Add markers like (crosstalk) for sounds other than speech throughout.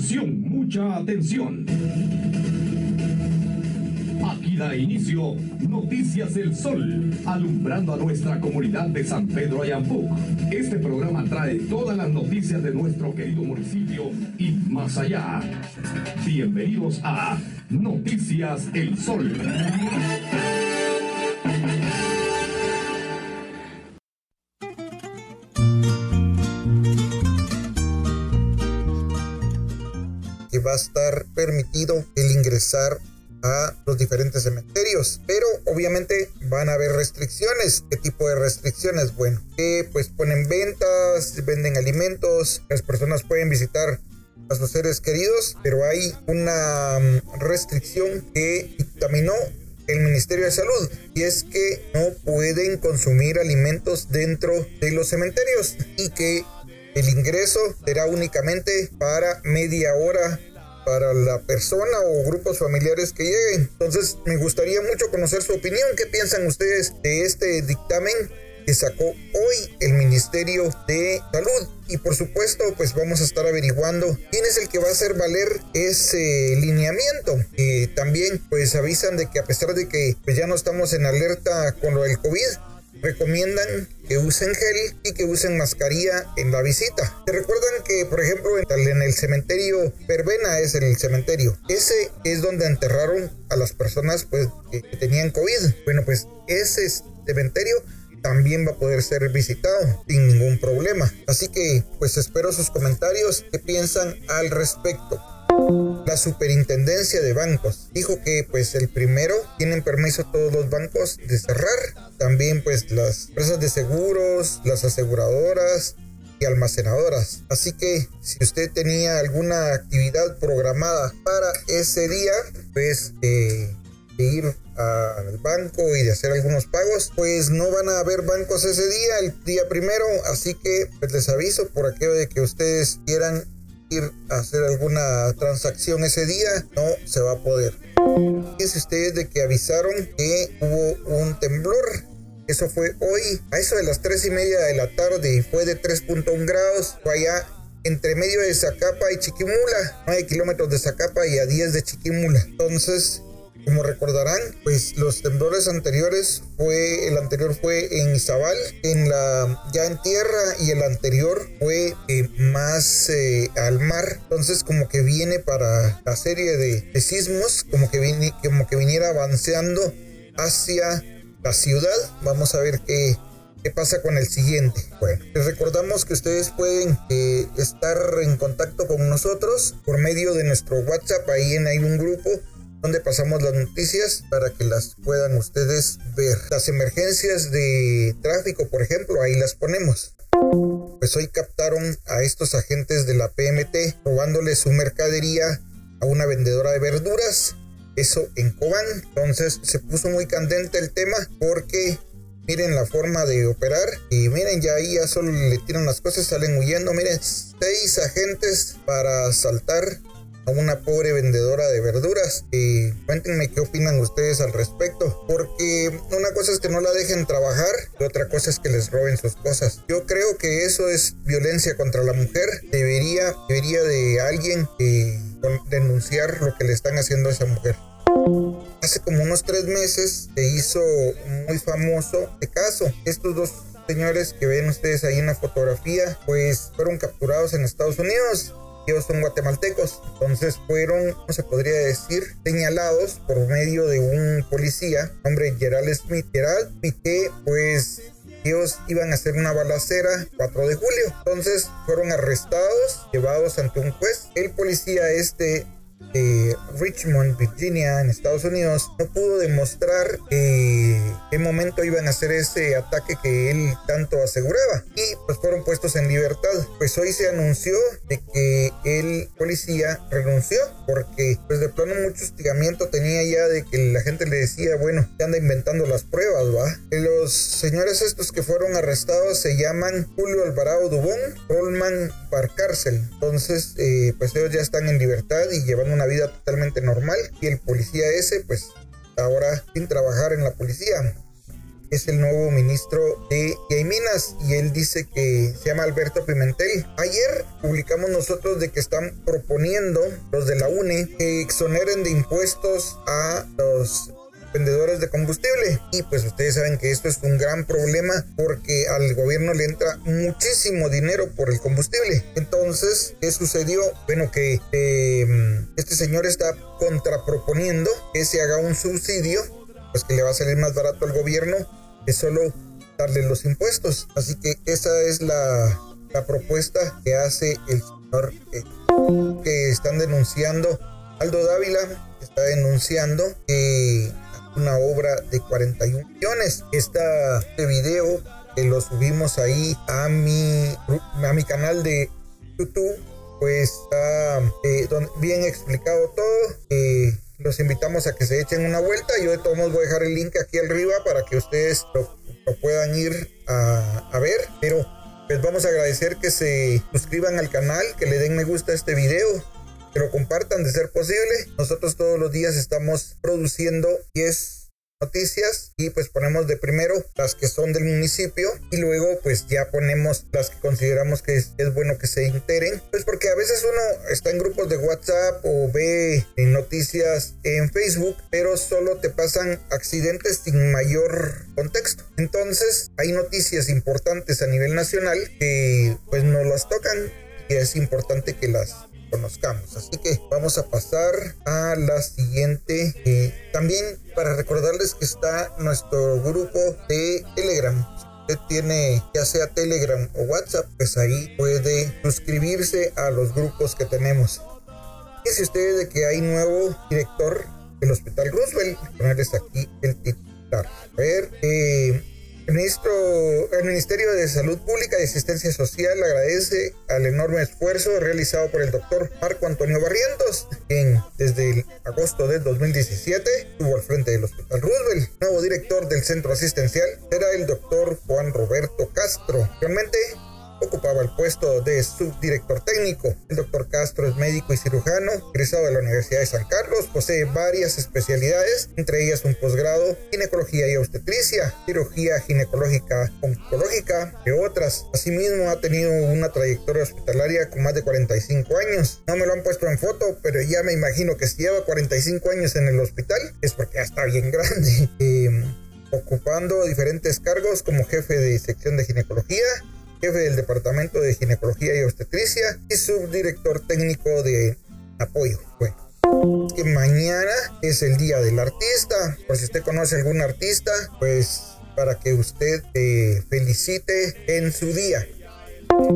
Atención, mucha atención. Aquí da inicio Noticias del Sol, alumbrando a nuestra comunidad de San Pedro Ayampuc. Este programa trae todas las noticias de nuestro querido municipio y más allá. Bienvenidos a Noticias El Sol. Que va a estar permitido el ingresar a los diferentes cementerios. Pero obviamente van a haber restricciones. ¿Qué tipo de restricciones? Bueno, que pues ponen ventas, venden alimentos, las personas pueden visitar a sus seres queridos, pero hay una mm, restricción que dictaminó el Ministerio de Salud y es que no pueden consumir alimentos dentro de los cementerios y que el ingreso será únicamente para media hora para la persona o grupos familiares que lleguen. Entonces me gustaría mucho conocer su opinión. ¿Qué piensan ustedes de este dictamen que sacó hoy el Ministerio de Salud? Y por supuesto, pues vamos a estar averiguando quién es el que va a hacer valer ese lineamiento. Y también pues avisan de que a pesar de que pues, ya no estamos en alerta con lo del COVID, recomiendan que usen gel y que usen mascarilla en la visita. ¿Se recuerdan que, por ejemplo, en el cementerio Verbena es el cementerio? Ese es donde enterraron a las personas pues, que tenían COVID. Bueno, pues ese cementerio también va a poder ser visitado sin ningún problema. Así que, pues espero sus comentarios. ¿Qué piensan al respecto? La superintendencia de bancos dijo que pues el primero tienen permiso todos los bancos de cerrar, también pues las empresas de seguros, las aseguradoras y almacenadoras. Así que si usted tenía alguna actividad programada para ese día, pues de ir al banco y de hacer algunos pagos, pues no van a haber bancos ese día, el día primero, así que pues les aviso por aquello de que ustedes quieran ir a hacer alguna transacción ese día, no se va a poder. Fíjense ustedes de que avisaron que hubo un temblor. Eso fue hoy, a eso de las 3 y media de la tarde, y fue de 3.1 grados. Fue allá entre medio de Zacapa y Chiquimula, 9 kilómetros de Zacapa y a 10 de Chiquimula. Entonces, como recordarán, pues los temblores anteriores fue, el anterior fue en Izabal, en la, ya en tierra, y el anterior fue eh, más eh, al mar. Entonces como que viene para la serie de, sismos, como que, viene, como que viniera avanzando hacia la ciudad. Vamos a ver qué, ¿Qué pasa con el siguiente? Bueno, les recordamos que ustedes pueden eh, estar en contacto con nosotros por medio de nuestro WhatsApp. Ahí en hay un grupo donde pasamos las noticias para que las puedan ustedes ver. Las emergencias de tráfico, por ejemplo, ahí las ponemos. Pues hoy captaron a estos agentes de la PMT robándole su mercadería a una vendedora de verduras, eso en Cobán. Entonces se puso muy candente el tema porque miren la forma de operar y miren ya ahí ya solo le tiran las cosas, salen huyendo. Miren, seis agentes para asaltar a una pobre vendedora de verduras. Y cuéntenme qué opinan ustedes al respecto. Porque una cosa es que no la dejen trabajar y otra cosa es que les roben sus cosas. Yo creo que eso es violencia contra la mujer. Debería, debería de alguien denunciar lo que le están haciendo a esa mujer. Hace como unos tres meses se hizo muy famoso este caso. Estos dos señores que ven ustedes ahí en la fotografía, pues fueron capturados en Estados Unidos ellos son guatemaltecos, entonces fueron, ¿cómo se podría decir? Señalados por medio de un policía, hombre Gerald Smith. Gerald Smith, que pues ellos iban a hacer una balacera 4 de julio. Entonces fueron arrestados, llevados ante un juez. El policía este de Richmond, Virginia, en Estados Unidos, no pudo demostrar eh, qué momento iban a hacer ese ataque que él tanto aseguraba. Y pues fueron puestos en libertad. Pues hoy se anunció de que el policía renunció porque pues de plano mucho hostigamiento tenía ya de que la gente le decía, bueno, ya anda inventando las pruebas, ¿va? Los señores estos que fueron arrestados se llaman Julio Alvarado Dubón, Rollman Barcárcel. Entonces, eh, pues ellos ya están en libertad y una vida totalmente normal y el policía ese pues ahora sin trabajar en la policía. es el nuevo ministro de Minas y él dice que se llama Alberto Pimentel. Ayer publicamos nosotros de que están proponiendo los de la UNE que exoneren de impuestos a los vendedores de combustible. Y pues ustedes saben que esto es un gran problema porque al gobierno le entra muchísimo dinero por el combustible. Entonces, ¿qué sucedió? Bueno, que em, este señor está contraproponiendo que se haga un subsidio, pues que le va a salir más barato al gobierno que solo darle los impuestos. Así que esa es la, la propuesta que hace el señor eh, que están denunciando. Aldo Dávila está denunciando que una obra de 41 millones. este video que lo subimos ahí a mi, a mi canal de YouTube, pues está eh, bien explicado todo. Eh, los invitamos a que se echen una vuelta. Yo de todos modos voy a dejar el link aquí arriba para que ustedes lo, puedan ir a, ver. Pero les vamos a agradecer que se suscriban al canal, que le den me gusta a este video que lo compartan de ser posible. Nosotros todos los días estamos produciendo 10 noticias y pues ponemos de primero las que son del municipio y luego pues ya ponemos las que consideramos que es, bueno que se enteren pues porque a veces uno está en grupos de WhatsApp o ve noticias en Facebook pero solo te pasan accidentes sin mayor contexto entonces hay noticias importantes a nivel nacional que pues nos las tocan y es importante que las conozcamos. Así que vamos a pasar a la siguiente. También para recordarles que está nuestro grupo de Telegram usted tiene ya sea Telegram o WhatsApp, pues ahí puede suscribirse a los grupos que tenemos. Dice usted de que hay nuevo director del Hospital Roosevelt. Ponerles aquí el titular. A ver, eh, el, ministro, el Ministerio de Salud Pública y Asistencia Social agradece al enorme esfuerzo realizado por el doctor Marco Antonio Barrientos, quien desde agosto del 2017 estuvo al frente del Hospital Roosevelt. Nuevo director del centro asistencial será el doctor Juan Roberto Castro. Realmente ocupaba el puesto de subdirector técnico. El doctor Castro es médico y cirujano, egresado de la Universidad de San Carlos, posee varias especialidades, entre ellas un posgrado, ginecología y obstetricia, cirugía ginecológica oncológica, y otras. Asimismo, ha tenido una trayectoria hospitalaria con más de 45 años. No me lo han puesto en foto, pero ya me imagino que si lleva 45 años en el hospital es porque ya está bien (laughs) grande. Em, ocupando diferentes cargos como jefe de sección de ginecología, jefe del Departamento de Ginecología y Obstetricia y subdirector técnico de apoyo. Bueno, que mañana es el Día del Artista. Por si usted conoce algún artista, pues para que usted felicite en su día.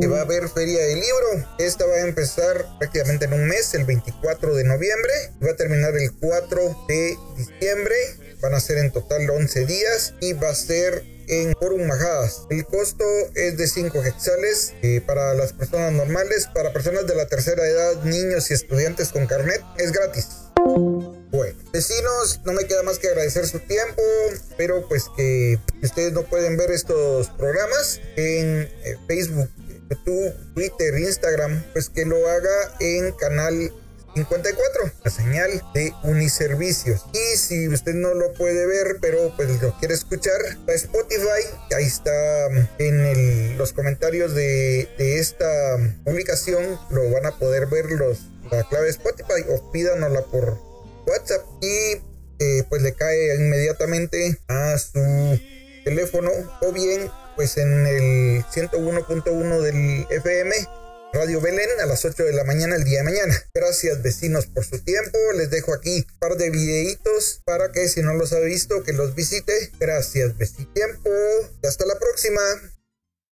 Que va a haber feria del libro. Esta va a empezar prácticamente en un mes, el 24 de noviembre. Va a terminar el 4 de diciembre. Van a ser en total 11 días y va a ser en Forum Majadas. El costo es de 5 hexales eh, para las personas normales. Para personas de la tercera edad, niños y estudiantes con carnet, es gratis. Bueno, vecinos, no me queda más que agradecer su tiempo, pero pues que ustedes no pueden ver estos programas en eh, Facebook, YouTube, Twitter, Instagram, pues que lo haga en canal 54, la señal de Uniservicios. Y si usted no lo puede ver, pero pues lo quiere escuchar, Spotify, ahí está en los comentarios de, esta publicación, lo van a poder ver los, la clave Spotify o pídanosla por WhatsApp y eh, pues le cae inmediatamente a su teléfono o bien pues en el 101.1 del FM Radio Belén a las 8 de la mañana el día de mañana. Gracias vecinos por su tiempo. Les dejo aquí un par de videitos para que si no los ha visto que los visite. Gracias vecino tiempo. Y hasta la próxima.